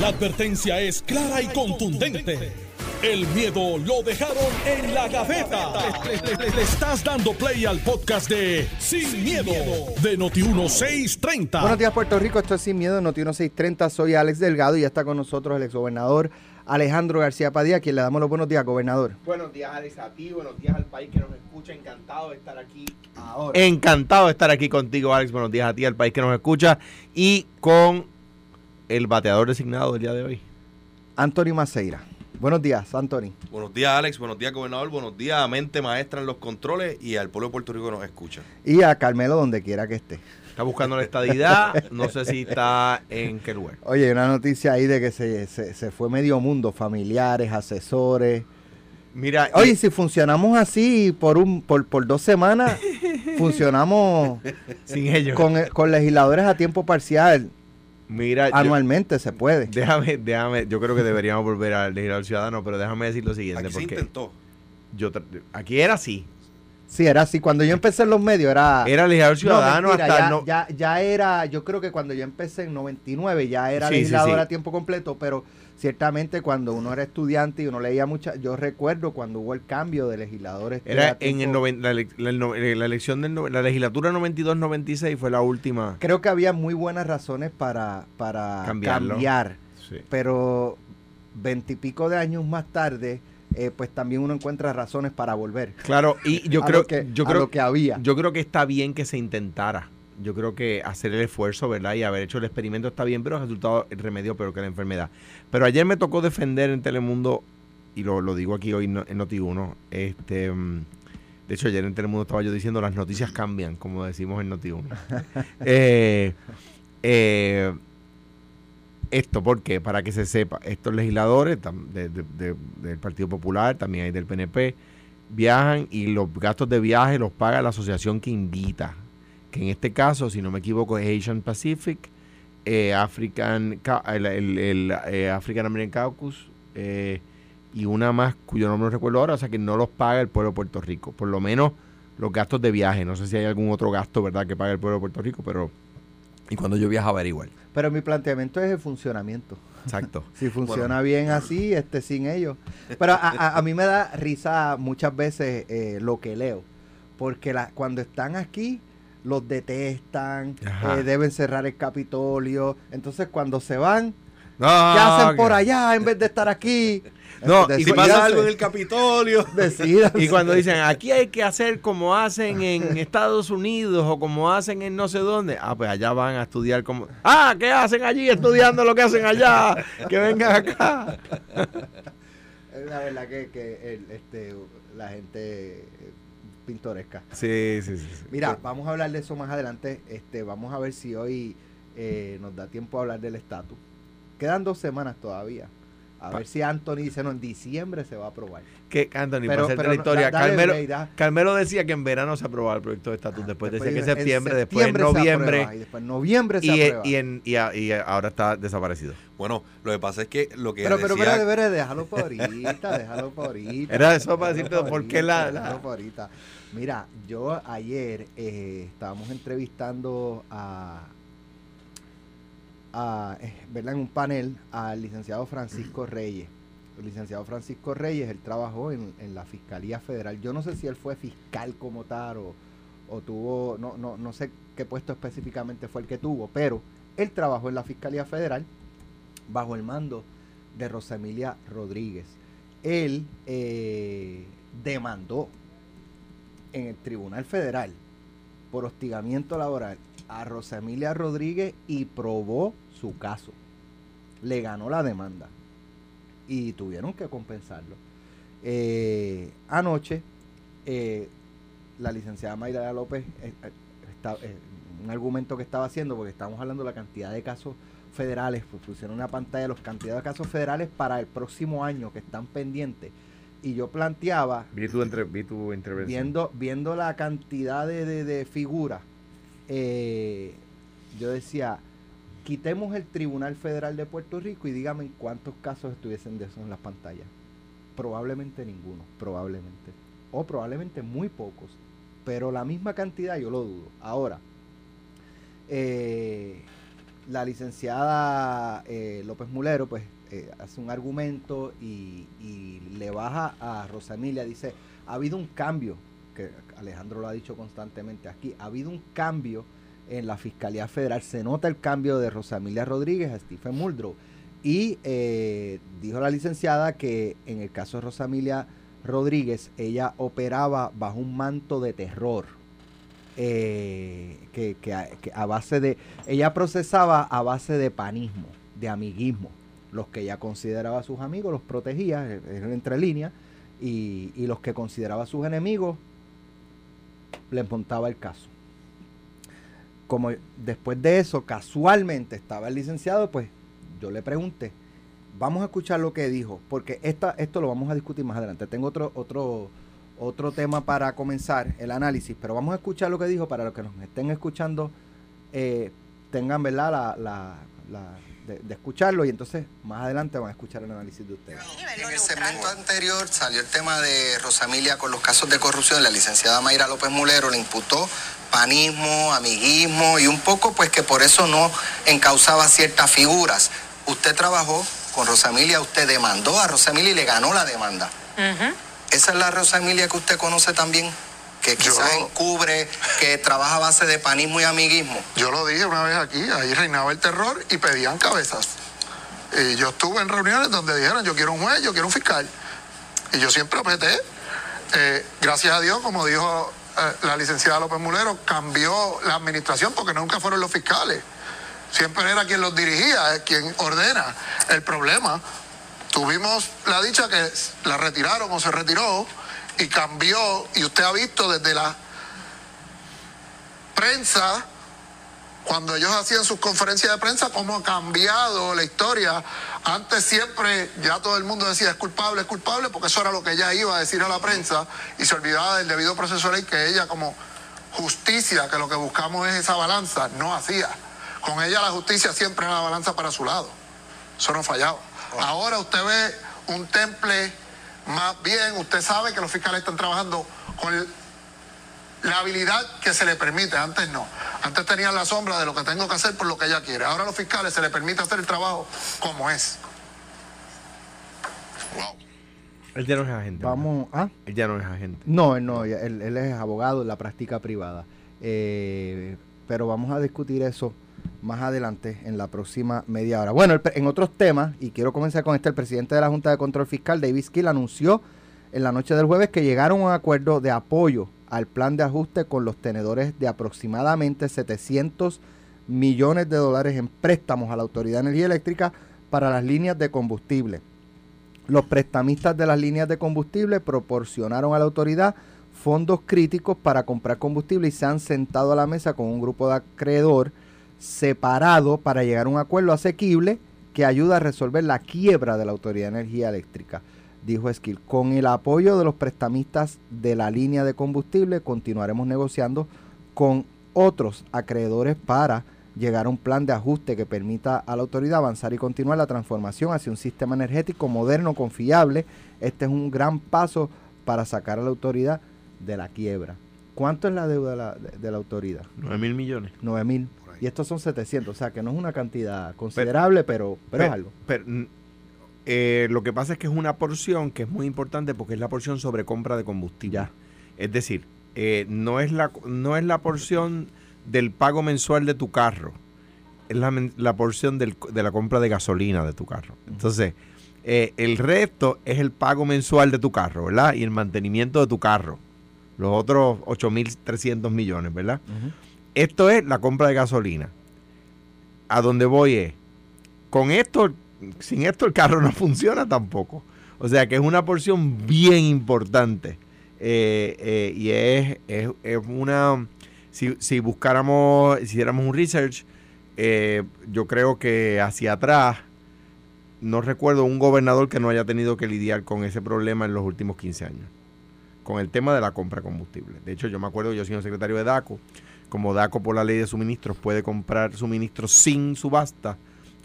La advertencia es clara y contundente. El miedo lo dejaron en la gaveta. Le, le- le- le estás dando play al podcast de Sin, miedo, de Noti1630. Buenos días, Puerto Rico. Esto es Sin Miedo, Noti 1630. Soy Alex Delgado y ya está con nosotros el exgobernador Alejandro García Padilla, a quien le damos los buenos días, gobernador. Buenos días, Alex, a ti, buenos días al país que nos escucha. Encantado de estar aquí ahora. Encantado de estar aquí contigo, Alex. Buenos días a ti, al país que nos escucha. Y con el bateador designado del día de hoy. Anthony Maceira. Buenos días, Anthony. Buenos días, Alex. Buenos días, gobernador. Buenos días a mente maestra en los controles y al pueblo de Puerto Rico que nos escucha. Y a Carmelo, donde quiera que esté. Está buscando la estadidad. No sé si está en qué lugar. Oye, hay una noticia ahí de que se, se- se fue medio mundo, familiares, asesores. Mira, Oye, y- si funcionamos así por un por, por dos semanas, funcionamos sin ellos. con, con legisladores a tiempo parcial. Mira, yo- Anualmente se puede. déjame, déjame. Yo creo que deberíamos volver al legislador ciudadano, pero déjame decir lo siguiente. Aquí se porque intentó. yo aquí era así. Sí, era así. Cuando yo empecé en los medios era... Era legislador ciudadano no, mentira, hasta ya, no. ya, ya era, yo creo que cuando yo empecé en 99 ya era Sí, sí, legislador sí. a tiempo completo, pero ciertamente cuando uno era estudiante y uno leía mucha, yo recuerdo cuando hubo el cambio de legisladores. Era en el noven- la, la- no- eh, la elección de la legislatura 92-96 fue la última. Creo que había muy buenas razones para, para Cambiarlo. cambiar, Sí. pero veintipico de años más tarde, eh, pues también uno encuentra razones para volver. Claro, y yo creo que, yo creo que había. Yo creo que está bien que se intentara. Yo creo que hacer el esfuerzo, ¿verdad? Y haber hecho el experimento está bien, pero el resultado el remedio peor que la enfermedad. Pero ayer me tocó defender en Telemundo, y lo, lo digo aquí hoy en Noti1, este, mm, de hecho ayer en Telemundo estaba yo diciendo las noticias cambian, como decimos en Noti1. Eh, eh, esto, ¿por qué? Para que se sepa, estos legisladores tam- de- de- de- del Partido Popular, también hay del PNP, viajan y los gastos de viaje los paga la asociación que invita, que en este caso, si no me equivoco, es Asian Pacific, eh, African, Ca- el, el- el, eh, African American Caucus eh, y una más cuyo nombre no recuerdo ahora, o sea que no los paga el pueblo de Puerto Rico, por lo menos los gastos de viaje, no sé si hay algún otro gasto, ¿verdad?, que paga el pueblo de Puerto Rico, pero... Y cuando yo viajaba era igual. Pero mi planteamiento es el funcionamiento. Exacto. Si funciona bien así, este sin ellos. Pero a, a- a mí me da risa muchas veces eh, lo que leo. Porque la, cuando están aquí, los detestan, eh, deben cerrar el Capitolio. Entonces cuando se van, No, ¿qué hacen por allá en vez de estar aquí? No, y Si pasa algo en el Capitolio. decídanse. Y cuando dicen, aquí hay que hacer como hacen en Estados Unidos o como hacen en no sé dónde, ah, pues allá van a estudiar como... Ah, ¿qué hacen allí estudiando lo que hacen allá? Que vengan acá. Es la verdad que, que el- este, la gente pintoresca. Sí, sí, sí. sí. Mira, vamos a hablar de eso más adelante. Este, vamos a ver si hoy eh, nos da tiempo a hablar del estatus. Quedan dos semanas todavía. A Pa- ver si Anthony dice, no, en diciembre se va a aprobar. Que, Anthony, Pero- para hacerte pero la historia, da- Carmelo. Carmelo decía que en verano se aprobaba el proyecto de estatus, después decía que en septiembre, después en noviembre, aprueba, y después en noviembre se y, eh, aprueba. y, en, y, a- y ahora está desaparecido. Bueno, lo que pasa es que lo que pero, pero, decía... pero, deberes, déjalo por ahorita, déjalo por ahorita. Era eso para decirte por qué la- la- déjalo por ahorita. Mira, yo ayer eh, estábamos entrevistando a, a eh, ¿verdad? en un panel al licenciado Francisco Reyes. El licenciado Francisco Reyes, él trabajó en, en la Fiscalía Federal. Yo no sé si él fue fiscal como tal o, o tuvo, no, no, no sé qué puesto específicamente fue el que tuvo, pero él trabajó en la Fiscalía Federal bajo el mando de Rosemilia Rodríguez. Él eh, demandó en el Tribunal Federal por hostigamiento laboral a Rosemilia Rodríguez y probó su caso. Le ganó la demanda y tuvieron que compensarlo. Eh, anoche, eh, la licenciada Mayra López, eh, está- un argumento que estaba haciendo, porque estamos hablando de la cantidad de casos federales, pues pusieron una pantalla los cantidad de casos federales para el próximo año que están pendientes. Y yo planteaba, Vi tu, entre- vi tu intervención. viendo, viendo la cantidad de, de- de figuras, eh, yo decía, quitemos el Tribunal Federal de Puerto Rico y dígame cuántos casos estuviesen de eso en las pantallas. Probablemente ninguno, probablemente. O probablemente muy pocos. Pero la misma cantidad yo lo dudo. Ahora, eh, la licenciada eh, López Mulero pues hace un argumento y, y le baja a Rosa Emilia, dice, ha habido un cambio, que Alejandro lo ha dicho constantemente aquí, ha habido un cambio en la Fiscalía Federal, se nota el cambio de Rosa Emilia Rodríguez a Stephen Muldrow. Y eh, dijo la licenciada que en el caso de Rosa Emilia Rodríguez, ella operaba bajo un manto de terror. eh, que, a, base de. Ella procesaba a base de panismo, de amiguismo. Los que ella consideraba sus amigos los protegía, eh, era entre líneas, y los que consideraba sus enemigos les montaba el caso. Como después de eso, casualmente estaba el licenciado, pues yo le pregunté, vamos a escuchar lo que dijo, porque esta, esto lo vamos a discutir más adelante. Tengo otro, otro, otro tema para comenzar el análisis, pero vamos a escuchar lo que dijo para los que nos estén escuchando, eh, tengan verdad la, la, la- de, de escucharlo y entonces más adelante van a escuchar el análisis de ustedes. En el segmento anterior salió el tema de Rosamilia con los casos de corrupción. La licenciada Mayra López Mulero le imputó panismo, amiguismo y un poco pues que por eso no encausaba ciertas figuras. Usted trabajó con Rosamilia, usted demandó a Rosamilia y le ganó la demanda. Esa es la Rosamilia que usted conoce también, que quizás Yo- encubre, que trabaja a base de panismo y amiguismo. Yo lo dije una vez aquí, ahí reinaba el terror y pedían cabezas. Y yo estuve en reuniones donde dijeron, yo quiero un juez, yo quiero un fiscal. Y yo siempre objeté. Eh, gracias a Dios, como dijo eh, la licenciada López Mulero, cambió la administración porque nunca fueron los fiscales. Siempre era quien los dirigía, eh, quien ordena. El problema, tuvimos la dicha que la retiraron o se retiró y cambió, y usted ha visto desde la prensa cuando ellos hacían sus conferencias de prensa, cómo ha cambiado la historia. Antes siempre ya todo el mundo decía es culpable, es culpable, porque eso era lo que ella iba a decir a la prensa y se olvidaba del debido proceso de ley que ella como justicia, que lo que buscamos es esa balanza, no hacía. Con ella la justicia siempre era la balanza para su lado. Eso no fallaba. Ahora usted ve un temple más bien, usted sabe que los fiscales están trabajando con el- la habilidad que se le permite, antes no. Antes tenían la sombra de lo que tengo que hacer por lo que ella quiere. Ahora a los fiscales se les permite hacer el trabajo como es. Wow. Él ya no es agente. Vamos, ¿ah? Él ya no es agente. No, él no, él, él es abogado en la práctica privada. Eh, pero vamos a discutir eso más adelante en la próxima media hora. Bueno, en otros temas, y quiero comenzar con este, el presidente de la Junta de Control Fiscal, David Skill, anunció en la noche del jueves que llegaron a un acuerdo de apoyo al plan de ajuste con los tenedores de aproximadamente 700 millones de dólares en préstamos a la Autoridad de Energía Eléctrica para las líneas de combustible. Los prestamistas de las líneas de combustible proporcionaron a la autoridad fondos críticos para comprar combustible y se han sentado a la mesa con un grupo de acreedor separado para llegar a un acuerdo asequible que ayuda a resolver la quiebra de la Autoridad de Energía Eléctrica, dijo Esquil. Con el apoyo de los prestamistas de la línea de combustible continuaremos negociando con otros acreedores para llegar a un plan de ajuste que permita a la autoridad avanzar y continuar la transformación hacia un sistema energético moderno, confiable. Este es un gran paso para sacar a la autoridad de la quiebra. ¿Cuánto es la deuda de la, de- de la autoridad? 9 mil millones. 9 mil. Y estos son 700, o sea que no es una cantidad considerable, pero, pero, es algo. Pero, eh, lo que pasa es que es una porción que es muy importante porque es la porción sobre compra de combustible. Ya. Es decir, eh, no, es la, no es la porción del pago mensual de tu carro, es la, la porción del- de la compra de gasolina de tu carro. Entonces, eh, el resto es el pago mensual de tu carro, ¿verdad? Y el mantenimiento de tu carro. Los otros 8.300 millones, ¿verdad? Esto es la compra de gasolina. A donde voy es, con esto, sin esto el carro no funciona tampoco. O sea que es una porción bien importante. Eh, eh, y es, una, si, buscáramos, si hiciéramos un research, eh, yo creo que hacia atrás, no recuerdo un gobernador que no haya tenido que lidiar con ese problema en los últimos 15 años. Con el tema de la compra de combustible. De hecho, yo me acuerdo, yo soy secretario de DACO, como DACO por la ley de suministros puede comprar suministros sin subasta,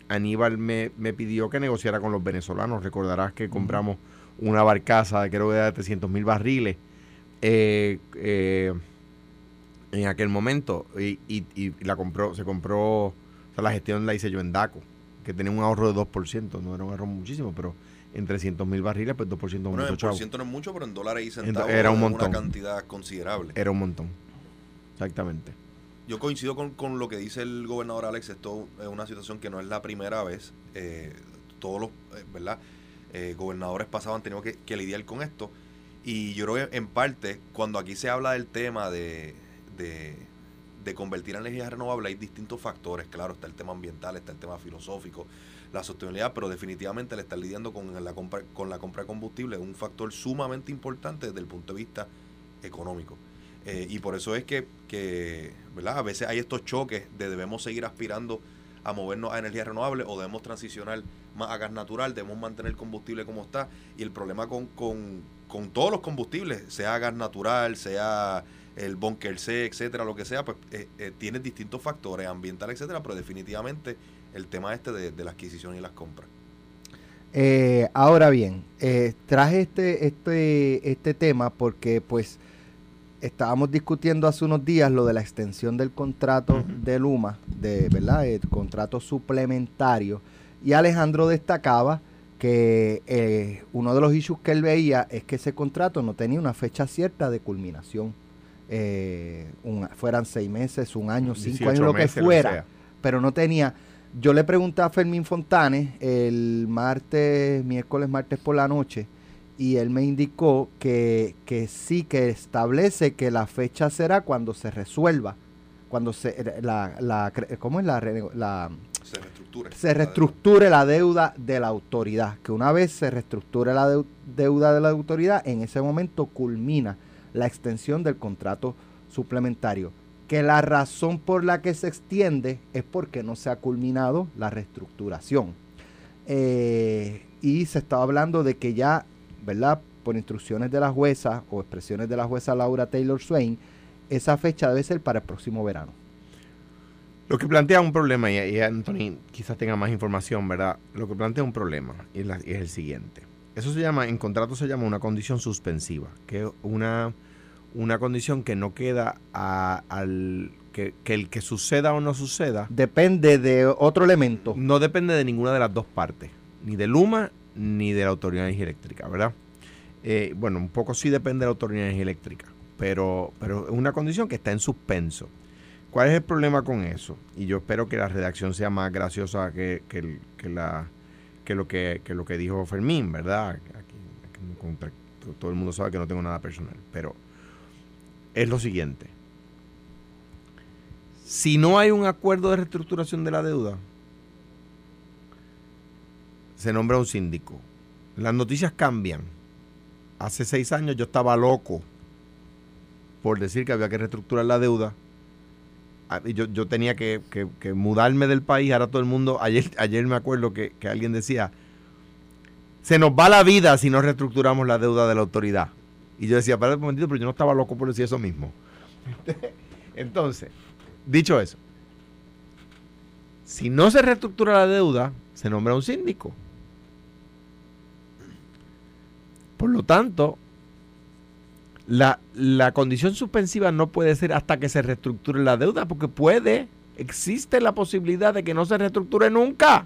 Aníbal me, me pidió que negociara con los venezolanos. Recordarás que compramos una barcaza de creo que de 300 mil barriles eh, eh, en aquel momento y, y- y la compró, se compró, o Esta la gestión la hice yo en DACO, que tenía un ahorro de 2%, no era un ahorro muchísimo, pero en 300 mil barriles, pues 2% es Bueno, mucho en por ciento no es mucho, pero en dólares y centavos era un montón. una cantidad considerable. Era un montón. Exactamente. Yo coincido con, con lo que dice el gobernador Alex. Esto es una situación que no es la primera vez. Eh, todos los eh, ¿verdad? Eh, gobernadores pasados han tenido que, que lidiar con esto. Y yo creo que en parte, cuando aquí se habla del tema de, de, de convertir en energía renovable, hay distintos factores. Claro, está el tema ambiental, está el tema filosófico, la sostenibilidad, pero definitivamente el estar lidiando con la compra, con la compra de combustible es un factor sumamente importante desde el punto de vista económico. Eh, y por eso es que, que, ¿verdad? A veces hay estos choques de debemos seguir aspirando a movernos a energía renovable o debemos transicionar más a gas natural, debemos mantener el combustible como está. Y el problema con, con, con todos los combustibles, sea gas natural, sea el bunker C, etcétera, lo que sea, pues eh, eh, tiene distintos factores ambientales, etcétera, pero definitivamente el tema este de, de la adquisición y las compras. Eh, ahora bien, traje este, este, este tema porque pues estábamos discutiendo hace unos días lo de la extensión del contrato de Luma, de verdad, el contrato suplementario, y Alejandro destacaba que eh, uno de los issues que él veía es que ese contrato no tenía una fecha cierta de culminación. Eh, fueran seis meses, un año, cinco 18 años, lo que meses, fuera. pero no tenía. Yo le pregunté a Fermín Fontanes el martes, miércoles, martes por la noche, y él me indicó que, que sí, que establece que la fecha será cuando se resuelva, cuando se la, la ¿cómo es la, la Se reestructura. se reestructure la deuda de la autoridad, que una vez se reestructure la deu- deuda de la autoridad, en ese momento culmina la extensión del contrato suplementario. Que la razón por la que se extiende es porque no se ha culminado la reestructuración. Eh, y se estaba hablando de que ya, ¿verdad? Por instrucciones de la jueza o expresiones de la jueza Laura Taylor Swain, esa fecha debe ser para el próximo verano. Lo que plantea un problema, y, y Anthony quizás tenga más información, ¿verdad? Lo que plantea un problema y es, la- y es el siguiente. Eso se llama, en contrato se llama una condición suspensiva, que es una, una condición que no queda a- al que, que el que suceda o no suceda Depende de otro elemento. no depende de ninguna de las dos partes, ni de Luma ni de la Autoridad de Energía Eléctrica, ¿verdad? Eh, bueno, un poco sí depende de la Autoridad de Energía Eléctrica, pero, pero es una condición que está en suspenso. ¿Cuál es el problema con eso? Y yo espero que la redacción sea más graciosa que, que la, que, lo que, que lo que dijo Fermín, ¿verdad? Aquí- todo el mundo sabe que no tengo nada personal, pero es lo siguiente. Si no hay un acuerdo de reestructuración de la deuda, se nombra un síndico. Las noticias cambian. Hace seis años yo estaba loco por decir que había que reestructurar la deuda. Ah, Yo, yo tenía que, mudarme del país. Ahora todo el mundo, ayer, ayer me acuerdo que, que alguien decía, se nos va la vida si no reestructuramos la deuda de la autoridad. Y yo decía, para un momentito, pero yo no estaba loco por decir eso mismo. Entonces, dicho eso, si no se reestructura la deuda, se nombra un síndico. Por lo tanto, la, la condición suspensiva no puede ser hasta que se reestructure la deuda, porque puede, existe la posibilidad de que no se reestructure nunca.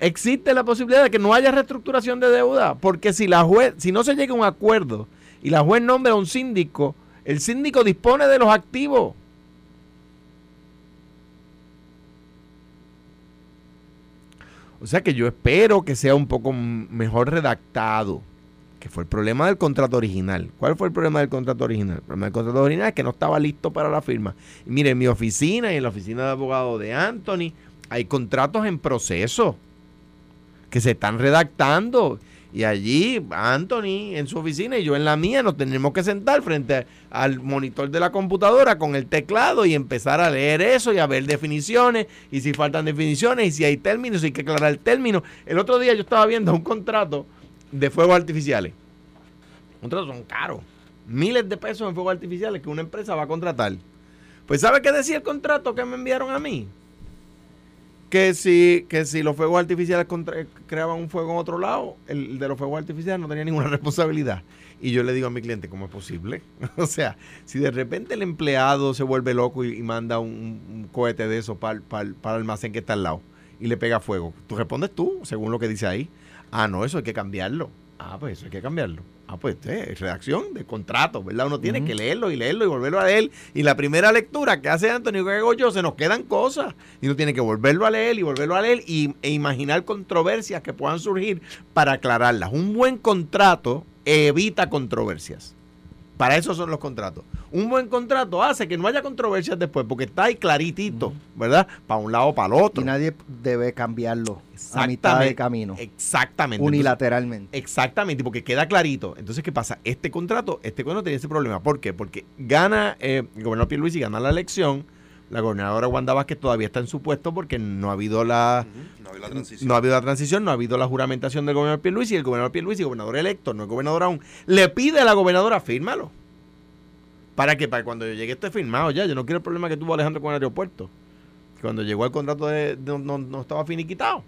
Existe la posibilidad de que no haya reestructuración de deuda, porque si la juez, si no se llega a un acuerdo y la juez nombra a un síndico, el síndico dispone de los activos. O sea que yo espero que sea un poco mejor redactado, que fue el problema del contrato original. ¿Cuál fue el problema del contrato original? El problema del contrato original es que no estaba listo para la firma. Y mire, en mi oficina y en la oficina de abogado de Anthony hay contratos en proceso que se están redactando. Y allí Anthony en su oficina y yo en la mía nos tenemos que sentar frente al monitor de la computadora con el teclado y empezar a leer eso y a ver definiciones y si faltan definiciones y si hay términos, si hay que aclarar el término. El otro día yo estaba viendo un contrato de fuegos artificiales. Contratos son caros. Miles de pesos en fuegos artificiales que una empresa va a contratar. Pues ¿sabe qué decía el contrato que me enviaron a mí? Que si, que si los fuegos artificiales contra- creaban un fuego en otro lado, el de los fuegos artificiales no tenía ninguna responsabilidad. Y yo le digo a mi cliente, ¿cómo es posible? o sea, si de repente el empleado se vuelve loco y, manda un, cohete de eso para el almacén que está al lado y le pega fuego, tú respondes tú, según lo que dice ahí. Ah, no, eso hay que cambiarlo. Ah, pues eso hay que cambiarlo. Ah, pues eh, redacción de contrato, ¿verdad? Uno tiene que leerlo y leerlo y volverlo a leer. Y la primera lectura que hace Antonio yo, se nos quedan cosas. Y uno tiene que volverlo a leer y volverlo a leer y, e imaginar controversias que puedan surgir para aclararlas. Un buen contrato evita controversias. Para eso son los contratos. Un buen contrato hace que no haya controversias después, porque está ahí claritito, ¿verdad? Para un lado o para el otro. Y nadie debe cambiarlo a mitad de camino. Exactamente. Unilateralmente. exactamente, porque queda clarito. Entonces, ¿qué pasa? Este contrato, este contrato tiene ese problema. ¿Por qué? Porque gana eh, el gobernador Pierluisi, gana la elección. La gobernadora Wanda Vázquez todavía está en su puesto porque no ha habido la, No había la transición. no ha habido la transición, no ha habido la juramentación del gobernador Pierluisi y el gobernador Pierluisi, gobernador electo, no es gobernador aún, le pide a la gobernadora fírmalo. ¿Para que Para cuando yo llegue esté firmado ya. Yo no quiero el problema que tuvo Alejandro con el aeropuerto. Cuando llegó el contrato de, de- no, no estaba finiquitado.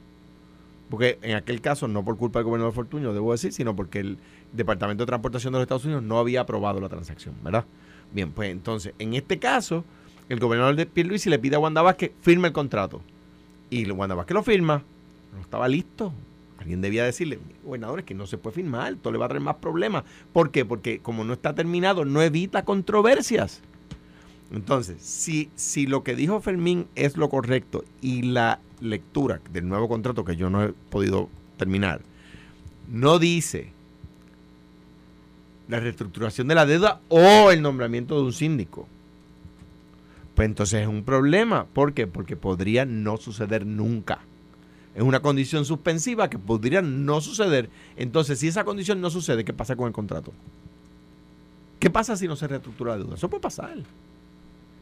Porque en aquel caso, no por culpa del gobernador Fortuño, debo decir, sino porque el Departamento de Transportación de los Estados Unidos no había aprobado la transacción, ¿verdad? Bien, pues entonces, en este caso, el gobernador de Pierluisi le pide a Wanda Vázquez firme el contrato. Y Wanda Vázquez lo firma. No estaba listo. Alguien debía decirle, gobernador, es que no se puede firmar, esto le va a traer más problemas. ¿Por qué? Porque como no está terminado, no evita controversias. Entonces, si, si lo que dijo Fermín es lo correcto y la lectura del nuevo contrato que yo no he podido terminar, no dice la reestructuración de la deuda o el nombramiento de un síndico, pues entonces es un problema. ¿Por qué? Porque podría no suceder nunca. Es una condición suspensiva que podría no suceder. Entonces, si esa condición no sucede, ¿qué pasa con el contrato? ¿Qué pasa si no se reestructura la deuda? Eso puede pasar.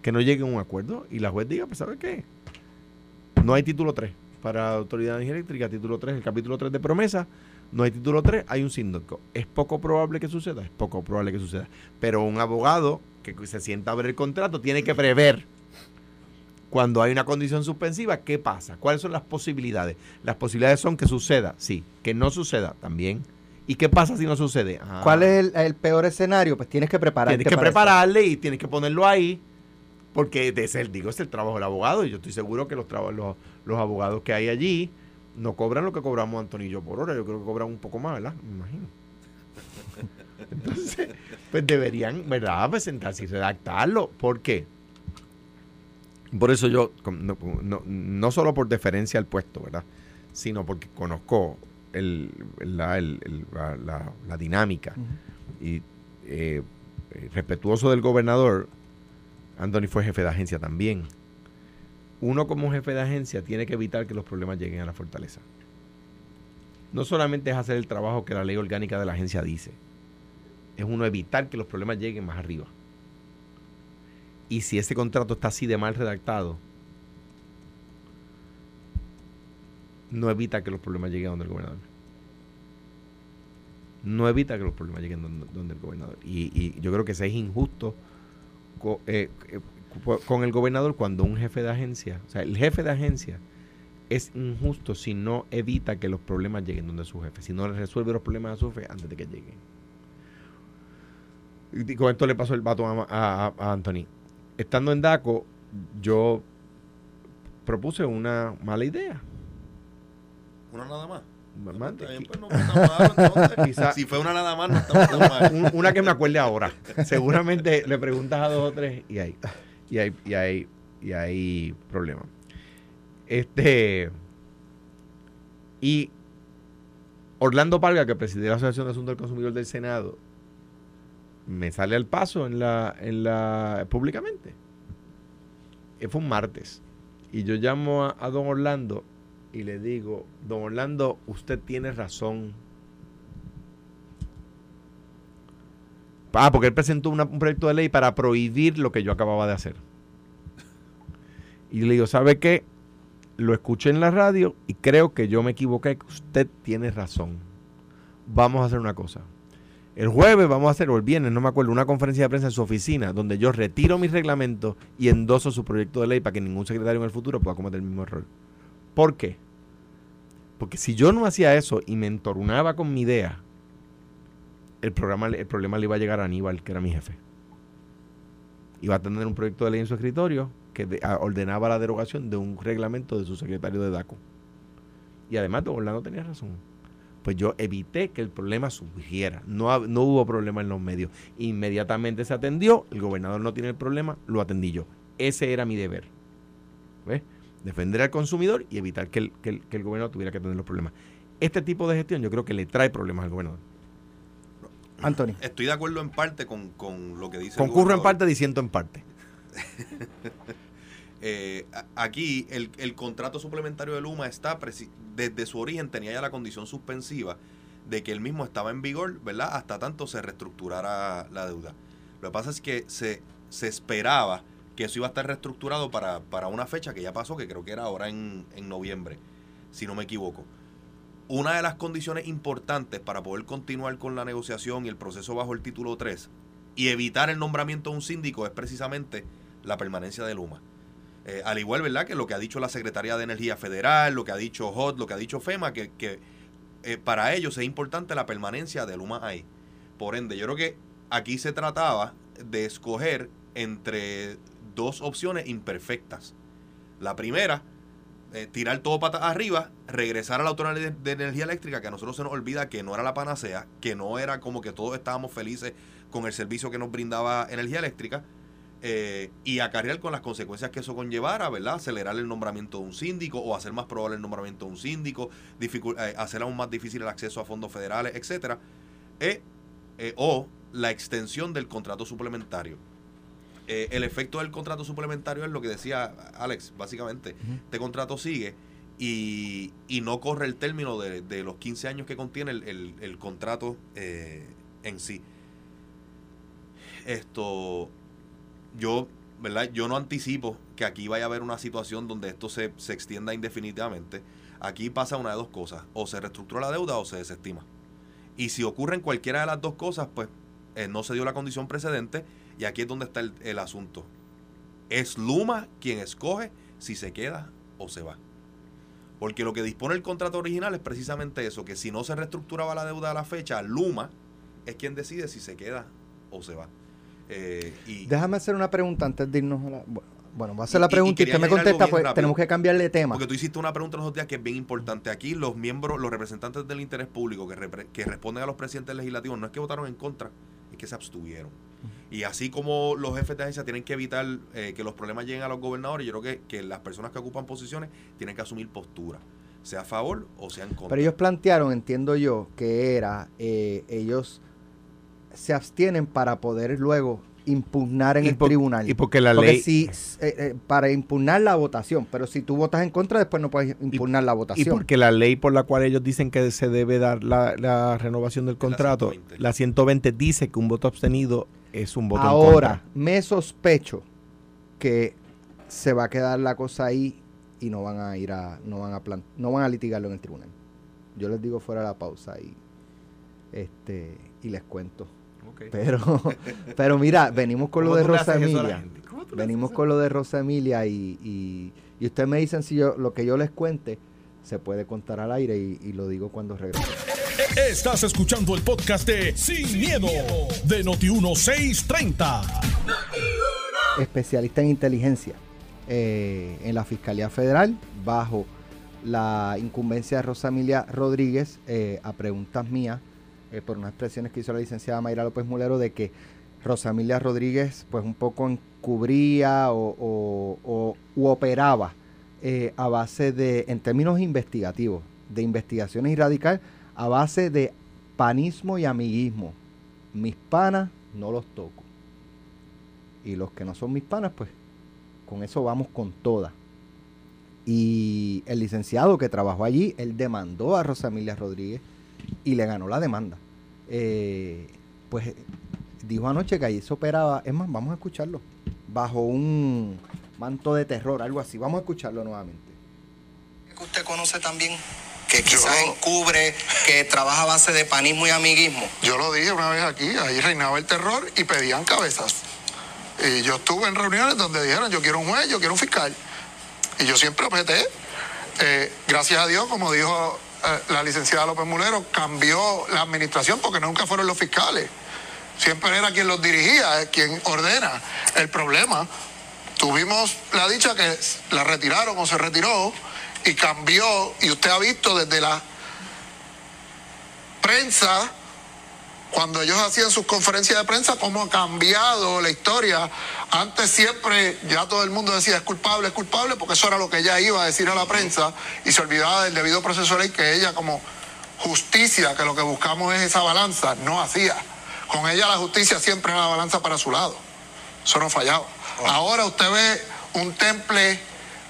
Que no llegue a un acuerdo y la juez diga, pues ¿sabe qué? No hay título 3 para Autoridad de Energía Eléctrica, título 3, el capítulo 3 de promesa, no hay título 3, hay un síndico. ¿Es poco probable que suceda? Es poco probable que suceda. Pero un abogado que se sienta a ver el contrato tiene que prever cuando hay una condición suspensiva, ¿qué pasa? ¿Cuáles son las posibilidades? Las posibilidades son que suceda, sí, que no suceda también. ¿Y qué pasa si no sucede? Ah, ¿Cuál es el, el peor escenario? Pues tienes que prepararte. Tienes que eso. prepararle y tienes que ponerlo ahí, porque de ese, digo, es el trabajo del abogado. Y yo estoy seguro que los, los, los abogados que hay allí no cobran lo que cobramos Antonio y yo por hora. Yo creo que cobran un poco más, ¿verdad? Me imagino. Entonces, pues deberían, ¿verdad? Pues sentarse y redactarlo. ¿Por qué? Por eso yo, no, no- no solo por deferencia al puesto, ¿verdad? Sino porque conozco el, la, el- el- la- la- la dinámica y eh, respetuoso del gobernador, Anthony fue jefe de agencia también. Uno como jefe de agencia tiene que evitar que los problemas lleguen a la fortaleza. No solamente es hacer el trabajo que la ley orgánica de la agencia dice, es uno evitar que los problemas lleguen más arriba. Y si ese contrato está así de mal redactado, no evita que los problemas lleguen donde el gobernador. No evita que los problemas lleguen donde, donde el gobernador. Y, yo creo que se es injusto eh, eh, co- con el gobernador cuando un jefe de agencia, o sea, el jefe de agencia es injusto si no evita que los problemas lleguen donde su jefe, si no le resuelve los problemas a su jefe antes de que lleguen. Y con esto le pasó el vato a, a- a Anthony. Estando en DACO, yo propuse una mala idea. Una nada más. Si fue una nada más, no está tan mal. un- una que me acuerde ahora. Seguramente le preguntas a dos o tres y hay, y hay, y hay, y hay problemas. Este y Orlando Parga, que presidía la Asociación de Asuntos del Consumidor del Senado, me sale al paso en la, en la públicamente. Eh, Fue un martes. Y yo llamo a, don Orlando y le digo, don Orlando, usted tiene razón. Ah, porque él presentó una- un proyecto de ley para prohibir lo que yo acababa de hacer. Y le digo, ¿sabe qué? Lo escuché en la radio y creo que yo me equivoqué, usted tiene razón. Vamos a hacer una cosa. El jueves vamos a hacer, o el viernes, no me acuerdo, una conferencia de prensa en su oficina donde yo retiro mi reglamento y endoso su proyecto de ley para que ningún secretario en el futuro pueda cometer el mismo error. ¿Por qué? Porque si yo no hacía eso y me entorunaba con mi idea, el, programa, el problema le iba a llegar a Aníbal, que era mi jefe. Iba a tener un proyecto de ley en su escritorio que ordenaba la derogación de un reglamento de su secretario de DACO. Y además, don Orlando tenía razón. Pues yo evité que el problema surgiera. No, no hubo problema en los medios. Inmediatamente se atendió. El gobernador no tiene el problema, lo atendí yo. Ese era mi deber. ¿Ves? Defender al consumidor y evitar que el, que el- que el gobernador tuviera que tener los problemas. Este tipo de gestión yo creo que le trae problemas al gobernador. Anthony. Estoy de acuerdo en parte con, con lo que dice el Concurro en parte, diciendo en parte. Eh, aquí el, contrato suplementario de Luma está desde su origen tenía ya la condición suspensiva de que el mismo estaba en vigor, ¿verdad? Hasta tanto se reestructurara la deuda. Lo que pasa es que se, se esperaba que eso iba a estar reestructurado para, para una fecha que ya pasó, que creo que era ahora en, en noviembre, si no me equivoco. Una de las condiciones importantes para poder continuar con la negociación y el proceso bajo el título 3 y evitar el nombramiento de un síndico es precisamente la permanencia de Luma. Eh, al igual, ¿verdad?, que lo que ha dicho la Secretaría de Energía Federal, lo que ha dicho HOT, lo que ha dicho FEMA, que, eh, para ellos es importante la permanencia de Luma ahí. Por ende, yo creo que aquí se trataba de escoger entre dos opciones imperfectas. La primera, eh, tirar todo patas arriba, regresar a la Autoridad de, de Energía Eléctrica, que a nosotros se nos olvida que no era la panacea, que no era como que todos estábamos felices con el servicio que nos brindaba Energía Eléctrica, eh, y acarrear con las consecuencias que eso conllevara, ¿verdad? Acelerar el nombramiento de un síndico o hacer más probable el nombramiento de un síndico, eh, hacer aún más difícil el acceso a fondos federales, etcétera, eh, eh, o la extensión del contrato suplementario. El efecto del contrato suplementario es lo que decía Alex, básicamente. Este contrato sigue y, y no corre el término de, de los 15 años que contiene el, el- el contrato en sí. Esto, yo, ¿verdad? Yo no anticipo que aquí vaya a haber una situación donde esto se, se extienda indefinidamente. Aquí pasa una de dos cosas, o se reestructura la deuda o se desestima. Y si ocurren cualquiera de las dos cosas, pues eh, no se dio la condición precedente y aquí es donde está el, el asunto. Es Luma quien escoge si se queda o se va. Porque lo que dispone el contrato original es precisamente eso, que si no se reestructuraba la deuda a la fecha, Luma es quien decide si se queda o se va. Eh, y, Déjame hacer una pregunta antes de irnos a la... Bueno, voy a hacer Y- la pregunta y, usted me contesta, pues rápido. tenemos que cambiarle de tema. Porque tú hiciste una pregunta los otros días que es bien importante. Aquí los miembros, los representantes del interés público que, repre- que responden a los presidentes legislativos no es que votaron en contra, es que se abstuvieron. Y así como los jefes de agencia tienen que evitar eh, que los problemas lleguen a los gobernadores, yo creo que, que las personas que ocupan posiciones tienen que asumir postura, sea a favor o sea en contra. Pero ellos plantearon, entiendo yo, que era, eh, ellos se abstienen para poder luego impugnar en Y el por- tribunal. y porque la Porque ley- si, eh, eh, para impugnar la votación, pero si tú votas en contra, después no puedes impugnar la Y votación. porque la ley por la cual ellos dicen que se debe dar la, la renovación del contrato, 120. la 120 dice que un voto abstenido es un voto en Ahora, contra. me sospecho que se va a quedar la cosa ahí y no van a ir a, no van a plan- no van a litigarlo en el tribunal. Yo les digo fuera de la pausa y este y les cuento. Pero, pero mira, venimos con lo de Rosa Emilia. Venimos con lo de Rosa Emilia y, y, y ustedes me dicen si yo lo que yo les cuente se puede contar al aire y, y lo digo cuando regrese. Estás escuchando el podcast de Sin, miedo, de Noti1630. especialista en inteligencia eh, en la Fiscalía Federal bajo la incumbencia de Rosamilia Rodríguez eh, a preguntas mías eh, por unas expresiones que hizo la licenciada Mayra López Mulero de que Rosamilia Rodríguez pues un poco encubría o, o- operaba eh, a base de, en términos investigativos, de investigaciones y radical, a base de panismo y amiguismo. Mis panas no los toco. Y los que no son mis panas, pues con eso vamos con todas. Y el licenciado que trabajó allí, él demandó a Rosamilia Rodríguez y le ganó la demanda. Eh, pues dijo anoche que allí se operaba, es más, vamos a escucharlo, bajo un manto de terror, algo así. Vamos a escucharlo nuevamente. que usted conoce también, que quizás encubre, que trabaja a base de panismo y amiguismo. Yo lo dije una vez aquí, ahí reinaba el terror y pedían cabezas. Y yo estuve en reuniones donde dijeron, yo quiero un juez, yo quiero un fiscal. Y yo siempre objeté. Eh, gracias a Dios, como dijo la licenciada López Mulero cambió la administración porque nunca fueron los fiscales. Siempre era quien los dirigía, eh, quien ordena. El problema, tuvimos la dicha que la retiraron o se retiró y cambió, y usted ha visto desde la prensa cuando ellos hacían sus conferencias de prensa, cómo ha cambiado la historia. Antes siempre ya todo el mundo decía es culpable, es culpable, porque eso era lo que ella iba a decir a la prensa y se olvidaba del debido proceso de ley que ella como justicia, que lo que buscamos es esa balanza, no hacía. Con ella la justicia siempre era la balanza para su lado. Eso no fallaba. Ahora usted ve un temple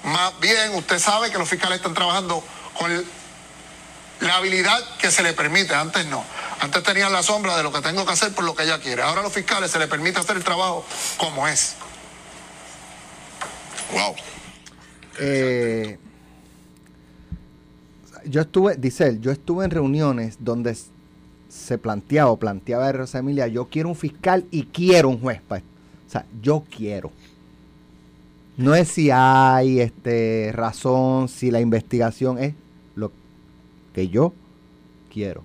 más bien, usted sabe que los fiscales están trabajando con la habilidad que se le permite, antes no. Antes tenían la sombra de lo que tengo que hacer por lo que ella quiere. Ahora a los fiscales se les permite hacer el trabajo como es. Wow. Eh, yo estuve, dice él, yo estuve en reuniones donde se planteaba o planteaba Rosa Emilia, yo quiero un fiscal y quiero un juez. O sea, yo quiero. No es si hay este, razón, si la investigación es que yo quiero.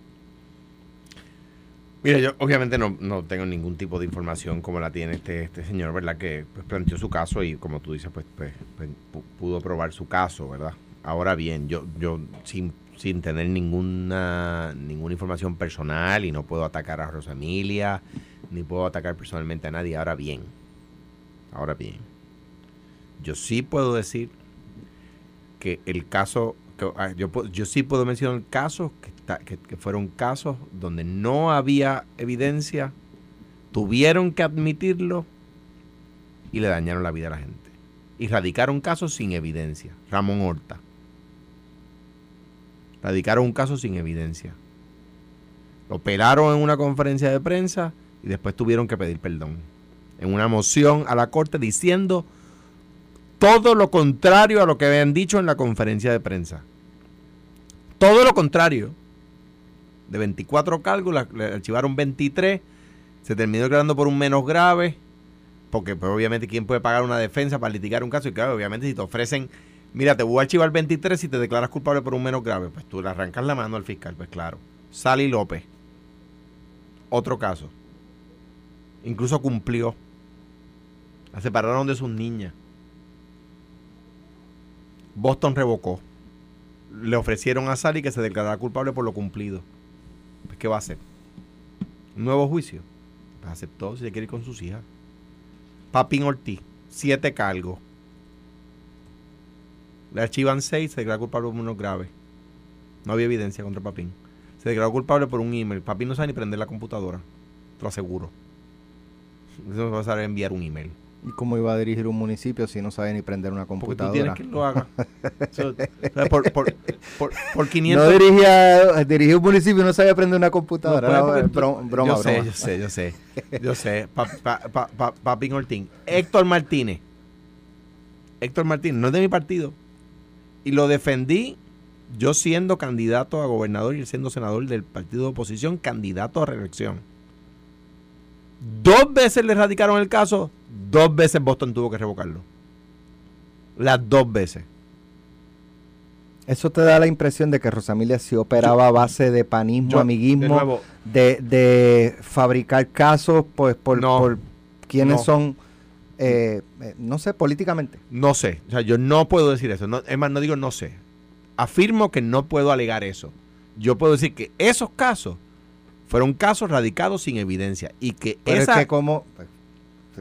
Mira, yo obviamente no, tengo ningún tipo de información como la tiene este, este señor, ¿verdad? Que pues, planteó su caso y como tú dices, pues, pues, pues pudo probar su caso, ¿verdad? Ahora bien, yo, yo sin, sin tener ninguna, ninguna información personal y no puedo atacar a Rosa Emilia, ni puedo atacar personalmente a nadie, ahora bien, ahora bien, yo sí puedo decir que el caso, yo, yo sí puedo mencionar casos que que, fueron casos donde no había evidencia, tuvieron que admitirlo y le dañaron la vida a la gente. Y radicaron casos sin evidencia. Ramón Horta. Radicaron un caso sin evidencia. Lo pelaron en una conferencia de prensa y después tuvieron que pedir perdón. En una moción a la corte diciendo todo lo contrario a lo que habían dicho en la conferencia de prensa. Todo lo contrario de 24 cargos, le archivaron 23, se terminó declarando por un menos grave, porque pues, obviamente quién puede pagar una defensa para litigar un caso, y claro, obviamente si te ofrecen, mira, te voy a archivar 23 si te declaras culpable por un menos grave, pues tú le arrancas la mano al fiscal, pues claro. Sally López, otro caso, incluso cumplió, la separaron de sus niñas. Boston revocó. Le ofrecieron a Sally que se declarara culpable por lo cumplido. Pues, ¿qué va a hacer? ¿Un nuevo juicio? Pues aceptó si se quiere ir con sus hijas. Papín Ortiz, siete cargos. Le archivan seis, se declara culpable por unos graves. No había evidencia contra Papín. Se declaró culpable por un email. Papín no sabe ni prender la computadora. Te lo aseguro. No va a enviar un email. ¿Y cómo iba a dirigir un municipio si no sabe ni prender una computadora? Porque tú tienes que lo haga. por, por, por, 500... No dirigía, dirigía un municipio y no sabía prender una computadora. No, broma, yo sé, yo sé, yo sé. Yo sé. Papín Ortín. Héctor Martínez. Héctor Martínez, no es de mi partido. Y lo defendí yo siendo candidato a gobernador y siendo senador del partido de oposición, candidato a reelección. Dos veces le radicaron el caso, dos veces Boston tuvo que revocarlo. Las dos veces. Eso te da la impresión de que Rosamilia sí operaba a base de panismo, amiguismo, de, fabricar casos pues por, por quienes son, eh, eh, no sé, políticamente. No sé, o sea, yo no puedo decir eso. No, es más, no digo no sé. Afirmo que no puedo alegar eso. Yo puedo decir que esos casos fueron casos radicados sin evidencia y que Pero esa... Es que como,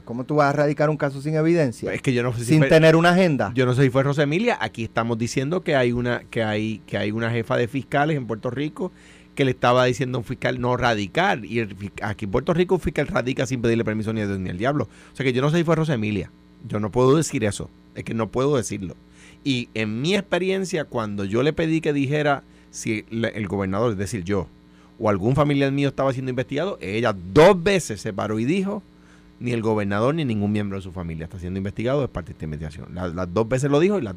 ¿Cómo tú vas a radicar un caso sin evidencia? Es que yo no sé sin tener una agenda. Yo no sé si fue Rosemilia. Aquí estamos diciendo que hay una que hay que hay una jefa de fiscales en Puerto Rico que le estaba diciendo a un fiscal no radicar y aquí en Puerto Rico un fiscal radica sin pedirle permiso ni, a Dios ni al diablo. O sea que yo no sé si fue Rosemilia. Yo no puedo decir eso. Es que no puedo decirlo. Y en mi experiencia, cuando yo le pedí que dijera si el gobernador, es decir, yo, o algún familiar mío estaba siendo investigado, ella dos veces se paró y dijo, ni el gobernador ni ningún miembro de su familia está siendo investigado, es parte de esta investigación. las dos veces lo dijo y, las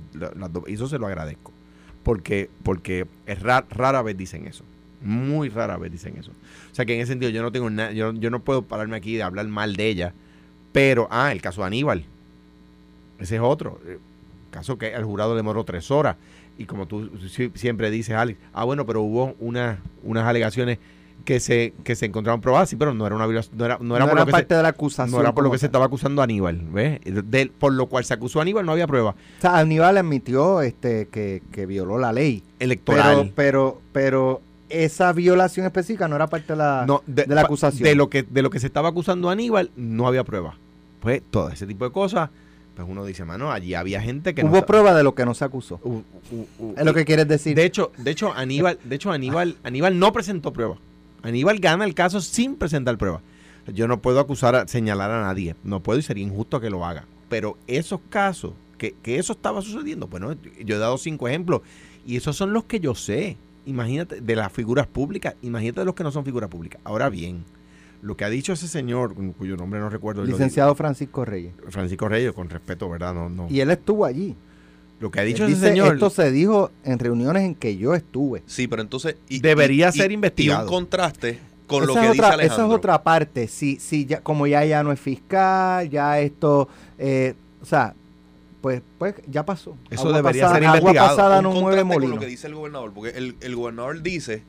eso se lo agradezco. Porque, porque es rara vez dicen eso. Muy rara vez dicen eso. O sea que en ese sentido yo no tengo nada, yo, yo no puedo pararme aquí de hablar mal de ella. Pero, ah, el caso de Aníbal. Ese es otro. Caso que al jurado le demoró tres horas. Y como tú si- siempre dices, Alex, ah, bueno, pero hubo una, unas alegaciones que se, que se encontraron probadas, sí, pero no era una violación, no era, no era por lo que se- parte de la acusación. no era por lo que se estaba acusando a Aníbal, ¿ves? Por lo cual se acusó a Aníbal no había prueba O sea, Aníbal admitió este, que, que violó la ley. electoral. Pero, pero, pero esa violación específica no era parte de la, No, de, la acusación. De lo, que, de lo que se estaba acusando a Aníbal, no había prueba. Pues todo ese tipo de cosas, pues uno dice, mano, allí había gente que no Hubo sa- prueba de lo que no se acusó. u- u- u- Es lo que quieres decir. De hecho, de hecho, Aníbal, de hecho, Aníbal, Aníbal no presentó prueba. Aníbal gana el caso sin presentar prueba. Yo no puedo acusar, a, señalar a nadie. No puedo y sería injusto que lo haga. Pero esos casos, que, que eso estaba sucediendo, bueno, yo he dado cinco ejemplos. Y esos son los que yo sé. Imagínate, de las figuras públicas, imagínate de los que no son figuras públicas. Ahora bien, lo que ha dicho ese señor, cuyo nombre no recuerdo, Licenciado Francisco Reyes. Francisco Reyes, con respeto, ¿verdad? No, no. Y él estuvo allí. Lo que ha dicho ese señor. Esto se dijo en reuniones en que yo estuve. Sí, pero entonces... y- Debería y- ser y- investigado. Y un contraste con esa lo que es dice otra, Alejandro. Esa es otra parte. Si, si ya, como ya ya no es fiscal, ya esto, eh, o sea, pues, pues ya pasó. Eso Agua debería pasada- ser Agua investigado. pasada un no mueve contraste con molino. lo que dice el gobernador, porque el, el gobernador dice,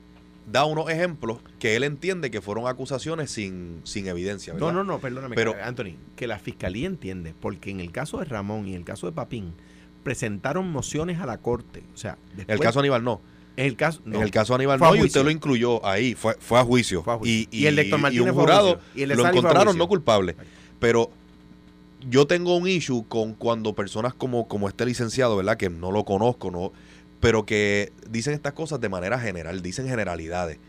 da unos ejemplos que él entiende que fueron acusaciones sin, sin evidencia. No, ¿verdad? no, no, perdóname, Pero- Anthony, que la fiscalía entiende, porque en el caso de Ramón y el caso de Papín, presentaron mociones a la corte. O sea, después, el caso Aníbal no. en el caso, no, en el caso Aníbal no, y usted lo incluyó ahí, fue, fue a juicio. Fue a juicio. Y, Y el de Héctor Martínez un fue a jurado. Y el lo encontraron no culpable. Pero yo tengo un issue con cuando personas como, como este licenciado, ¿verdad? Que no lo conozco, no pero que dicen estas cosas de manera general, dicen generalidades.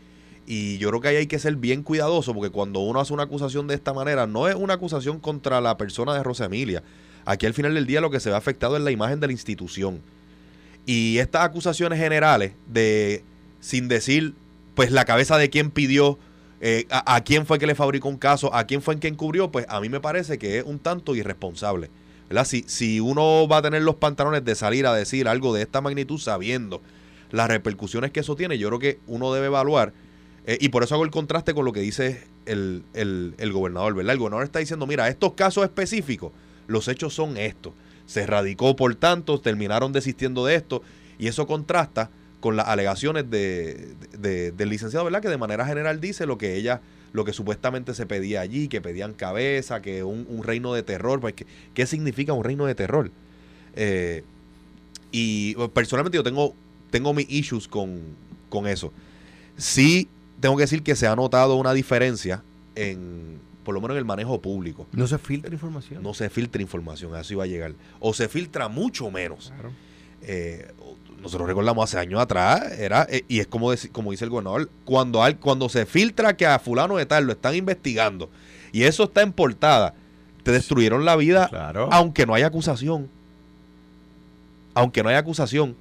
Y yo creo que ahí hay que ser bien cuidadoso porque cuando uno hace una acusación de esta manera, no es una acusación contra la persona de Rosa Emilia. Aquí al final del día lo que se ve afectado es la imagen de la institución. Y estas acusaciones generales de, sin decir, pues la cabeza de quién pidió, eh, a, a quién fue que le fabricó un caso, a quién fue en quien cubrió, pues a mí me parece que es un tanto irresponsable. ¿verdad? Si, si uno va a tener los pantalones de salir a decir algo de esta magnitud sabiendo las repercusiones que eso tiene, yo creo que uno debe evaluar, eh, y por eso hago el contraste con lo que dice el, el- el gobernador, ¿verdad? El gobernador está diciendo, mira, estos casos específicos, los hechos son estos. Se radicó por tanto, terminaron desistiendo de esto, y eso contrasta con las alegaciones de, de- del licenciado, ¿verdad? Que de manera general dice lo que ella, lo que supuestamente se pedía allí, que pedían cabeza, que un, reino de terror. Pues, ¿qué, significa un reino de terror? Eh, y bueno, personalmente yo tengo, tengo mis issues con, con eso. Sí, tengo que decir que se ha notado una diferencia en, por lo menos en el manejo público. No se filtra información. No se filtra información, a eso iba a llegar. O se filtra mucho menos. Claro. Eh, nosotros recordamos hace años atrás, era, eh, y es como, como dice el gobernador, cuando, al- cuando se filtra que a fulano de tal lo están investigando y eso está en portada, te destruyeron la vida Claro. aunque no haya acusación. Aunque no haya acusación.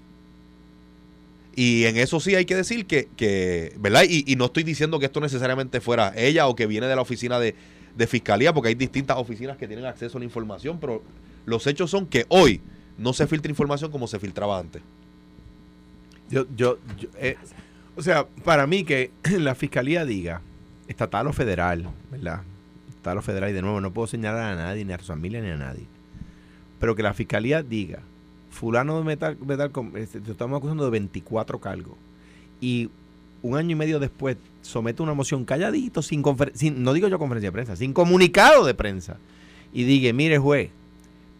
Y en eso sí hay que decir que, que ¿verdad? Y, y no estoy diciendo que esto necesariamente fuera ella o que viene de la oficina de, de fiscalía, porque hay distintas oficinas que tienen acceso a la información, pero los hechos son que hoy no se filtra información como se filtraba antes. Yo, yo, yo, eh, o sea, para mí que la fiscalía diga, estatal o federal, ¿verdad? Estatal o federal, y de nuevo, no puedo señalar a nadie, ni a su familia, ni a nadie. Pero que la fiscalía diga, fulano de metal, metal este, te estamos acusando de 24 cargos. Y un año y medio después somete una moción calladito, sin, sin no digo yo conferencia de prensa, sin comunicado de prensa. Y diga, mire juez,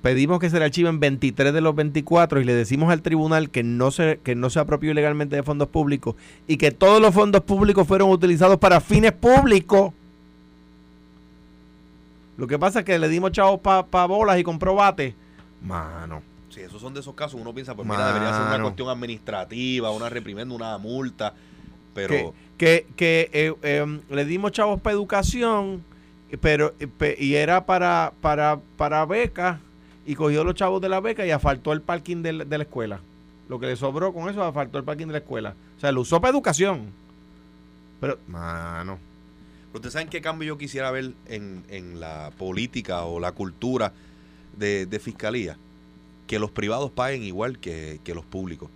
pedimos que se le archiven 23 de los 24 y le decimos al tribunal que no se que no se apropió ilegalmente de fondos públicos y que todos los fondos públicos fueron utilizados para fines públicos. Lo que pasa es que le dimos chavos para bolas y comprobates. Mano, Si esos son de esos casos, uno piensa, pues mira, debería ser una cuestión administrativa, una reprimenda, una multa, pero... que, que, que, eh, eh, le dimos chavos para educación, pero eh, pe- y era para para para becas y cogió los chavos de la beca y asfaltó el parking de la, de la escuela. Lo que le sobró con eso asfaltó el parking de la escuela. O sea, lo usó para educación. Pero, mano, Pero ¿Ustedes saben qué cambio yo quisiera ver en, en la política o la cultura de, de fiscalía? Que los privados paguen igual que, que los públicos.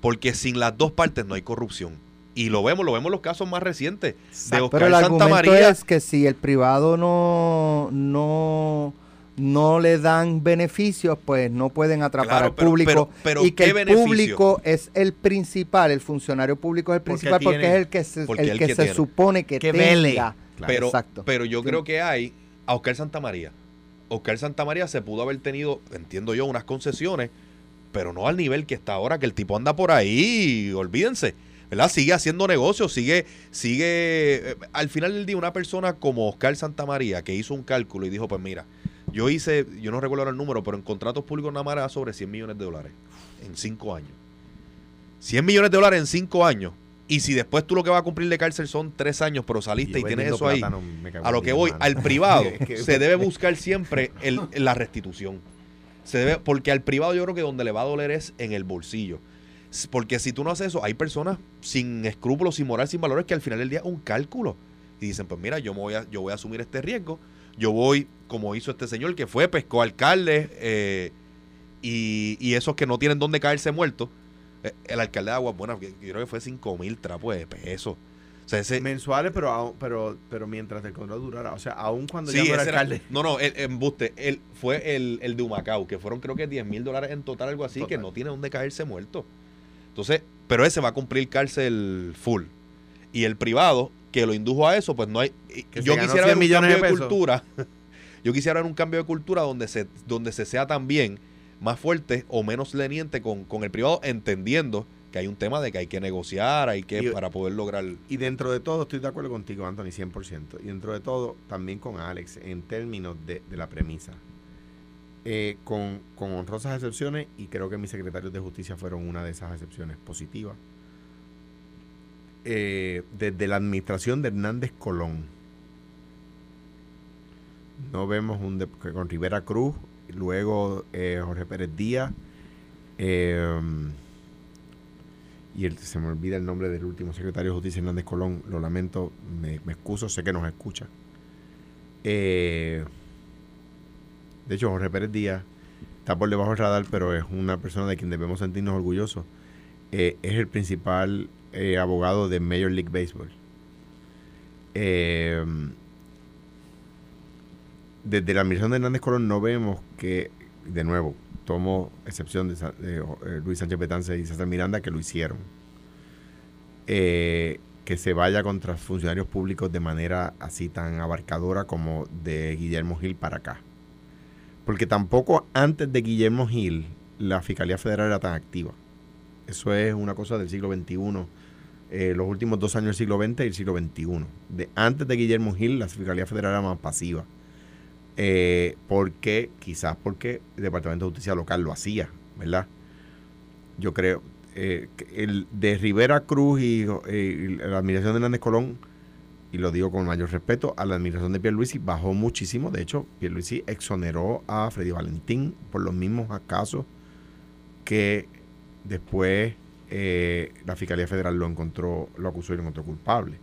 Porque sin las dos partes no hay corrupción. Y lo vemos, lo vemos en los casos más recientes. De Pero Oscar el Santa argumento María. es que si el privado no, no, no le dan beneficios, pues no pueden atrapar Claro, al pero- público. pero- pero y que ¿qué el beneficio? público es el principal, el funcionario público es el principal porque, tiene- es el que se, el el que que se supone que, Que tenga. Pero, Exacto. pero yo Sí. creo que hay a Oscar Santamaría. Oscar Santamaría se pudo haber tenido, entiendo yo, unas concesiones, pero no al nivel que está ahora, que el tipo anda por ahí, olvídense. ¿Verdad? Sigue haciendo negocios, sigue, sigue. eh, al final del día, una persona como Oscar Santamaría, que hizo un cálculo y dijo: Pues mira, yo hice, yo no recuerdo ahora el número, pero en contratos públicos nada más era sobre 100 millones de dólares en 5 años. 100 millones de dólares en 5 años. Y si después tú lo que vas a cumplir de cárcel son 3 años, pero saliste y, tienes eso ahí. plátano, A lo que voy, mano. al privado Es que- se debe buscar siempre el- la restitución. Se debe, porque al privado yo creo que donde le va a doler es en el bolsillo. Porque si tú no haces eso, hay personas sin escrúpulos, sin moral, sin valores, que al final del día es un cálculo. Y dicen, pues mira, yo, me voy, a, yo voy a asumir este riesgo. Yo voy, como hizo este señor, que fue, pescó alcalde, eh, y, y esos que no tienen dónde caerse muertos. El alcalde de Aguas Buenas, yo creo que fue 5 mil trapos de pesos. O sea, ese, mensuales, pero, pero, pero mientras el contrato durara. O sea, aún cuando Sí, ya no era alcalde. no, no, el embuste. Él fue el, el de Humacao, que fueron creo que 10 mil dólares en total, algo así, que no tiene dónde caerse muerto. Entonces, pero ese va a cumplir cárcel full. Y el privado, que lo indujo a eso, pues no hay. Que yo quisiera 100 ver un cambio de cultura. yo quisiera ver un cambio de cultura donde se, donde se sea también más fuerte o menos leniente con, con el privado, entendiendo que hay un tema de que hay que negociar, hay que, Y- para poder lograr. Y dentro de todo, estoy de acuerdo contigo, Anthony, 100%. Y dentro de todo, también con Alex, en términos de, de la premisa. Eh, con, con honrosas excepciones, y creo que mis secretarios de justicia fueron una de esas excepciones positivas. Eh, desde la administración de Hernández Colón, no vemos un de- que con Rivera Cruz, luego eh, Jorge Pérez Díaz, eh, y se me olvida el nombre del último secretario de Justicia, Hernández Colón. Lo lamento, me, me excuso, sé que nos escucha. Eh, de hecho, Jorge Pérez Díaz está por debajo del radar, pero es una persona de quien debemos sentirnos orgullosos. Eh, es el principal abogado de Major League Baseball. Desde la administración de Hernández Colón no vemos que, de nuevo, tomo excepción de, eh, Luis Sánchez Betance y César Miranda que lo hicieron. Eh, que se vaya contra funcionarios públicos de manera así tan abarcadora como de Guillermo Gil para acá. Porque tampoco antes de Guillermo Gil la Fiscalía Federal era tan activa. Eso es una cosa del siglo XXI, eh, los últimos dos años del siglo XX y el siglo XXI. De, antes de Guillermo Gil la Fiscalía Federal era más pasiva. Eh, porque, quizás porque el Departamento de Justicia Local lo hacía, ¿verdad? Yo creo, eh, que el de Rivera Cruz y, eh, y la administración de Hernández Colón, y lo digo con mayor respeto, a la administración de Pierluisi bajó muchísimo. De hecho, Pierluisi exoneró a Freddy Valentín por los mismos casos que después eh, la Fiscalía Federal lo encontró, lo acusó y lo encontró culpable.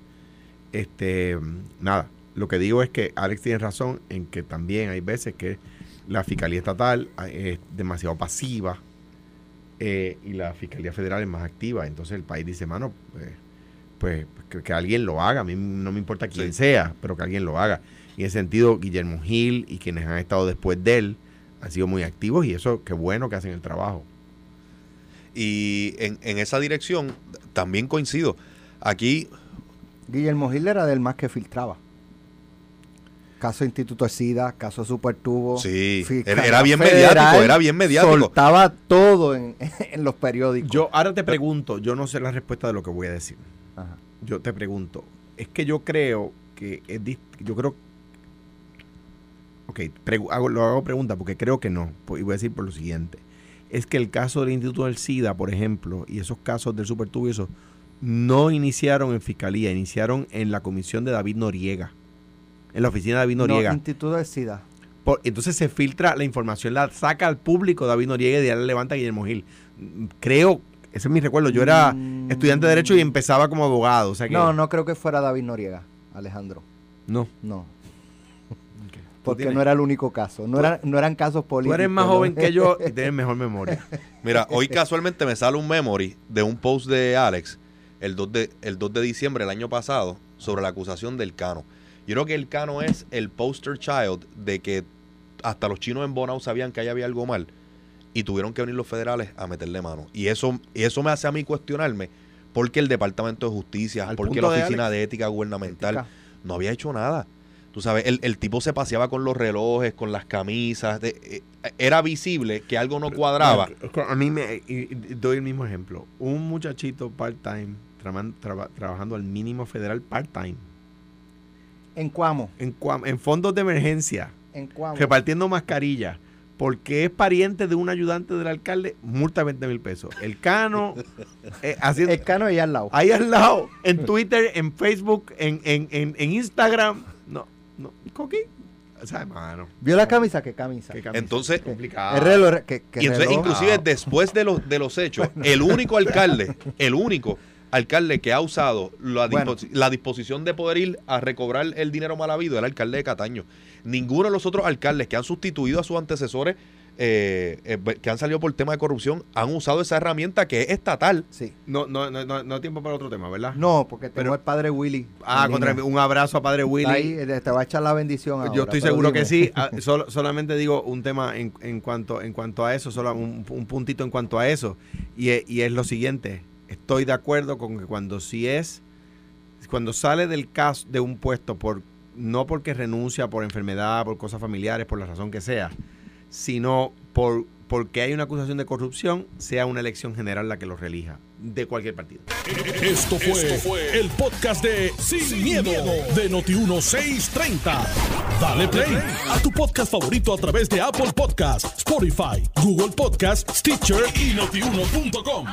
Este, nada, lo que digo es que Alex tiene razón en que también hay veces que la Fiscalía Estatal eh, es demasiado pasiva eh, y la Fiscalía Federal es más activa. Entonces el país dice, mano, pues, pues que, que alguien lo haga. A mí no me importa quién Sí. sea, pero que alguien lo haga. Y en ese sentido, Guillermo Gil y quienes han estado después de él han sido muy activos y eso, qué bueno que hacen el trabajo. Y en, en esa dirección también coincido. Aquí Guillermo Gil era del más que filtraba. Caso Instituto SIDA, caso Supertubo. Sí, Fiscalía era- era bien Federal, mediático, era bien mediático. Soltaba todo en, en los periódicos. Yo ahora te pregunto, yo no sé la respuesta de lo que voy a decir. Ajá. Yo te pregunto, es que yo creo que es yo creo Ok, pregu- hago, lo hago pregunta porque creo que no. po- Y voy a decir por lo siguiente. Es que el caso del Instituto del SIDA, por ejemplo, y esos casos del Supertubo y eso, no iniciaron en fiscalía, iniciaron en la comisión de David Noriega. En la oficina de David No, Noriega. Instituto de SIDA. Por- entonces se filtra la información, la saca al público David Noriega y ahí la levanta Guillermo Gil. Creo, ese es mi recuerdo, yo era Mm. estudiante de Derecho y empezaba como abogado. O sea que, No, no creo que fuera David Noriega, Alejandro. no. No. Porque tienes- no era el único caso. No, era, no eran casos Tú políticos. eres más ¿no? joven que yo y tienes mejor memoria. Mira, hoy casualmente me sale un memory de un post de Alex el 2 de, el 2 de diciembre del año pasado sobre la acusación del Cano. Yo creo que el Cano es el poster child de que hasta los chinos en Bonao sabían que ahí había algo mal y tuvieron que venir los federales a meterle mano. Y eso, y eso me hace a mí cuestionarme por qué el Departamento de Justicia, Al por qué punto la Oficina de Ética Gubernamental Ética. no había hecho nada. Tú sabes, el, el tipo se paseaba con los relojes, con las camisas. de- eh, era visible que algo no cuadraba. A mí me y- y doy el mismo ejemplo. Un muchachito part-time traba- trabajando al mínimo federal part-time En Cuamo. en, cua- en fondos de emergencia, En Cuamo. repartiendo mascarillas, porque es pariente de un ayudante del alcalde, multa de 20 mil pesos. El cano, eh, haciendo, El cano ahí al lado. ahí al lado, en Twitter, en Facebook, en, en, en, en Instagram. No, no, Coqui. O sea, hermano, ¿Vio la camisa? ¿Qué camisa? qué camisa Entonces, complicado. El reloj. Y entonces, reloj. inclusive Ah. después de los, de los hechos, el único alcalde, el único alcalde que ha usado la, Bueno. disposi- la disposición de poder ir a recobrar el dinero mal habido el alcalde de Cataño. Ninguno de los otros alcaldes que han sustituido a sus antecesores, eh, eh, que han salido por tema de corrupción, han usado esa herramienta que es estatal. Sí. No, no, no, no, no tiempo para otro tema, ¿verdad? No, porque tengo Pero- el padre Willy. Ah, contra, un abrazo a Padre Willy. Ahí, eh, te va a echar la bendición ahora, Yo estoy seguro que sí. Ah, solo- solamente digo un tema en, en cuanto en cuanto a eso, solo un, un puntito en cuanto a eso. Y, es- y es lo siguiente. Estoy de acuerdo con que cuando sí es, cuando sale del caso de un puesto por no porque renuncia por enfermedad, por cosas familiares, por la razón que sea, sino por porque hay una acusación de corrupción, sea una elección general la que lo relija de cualquier partido. Esto fue, el podcast de Sin, miedo, de Noti1630. Dale play a tu podcast favorito a través de Apple Podcasts, Spotify, Google Podcasts, Stitcher y notiuno.com.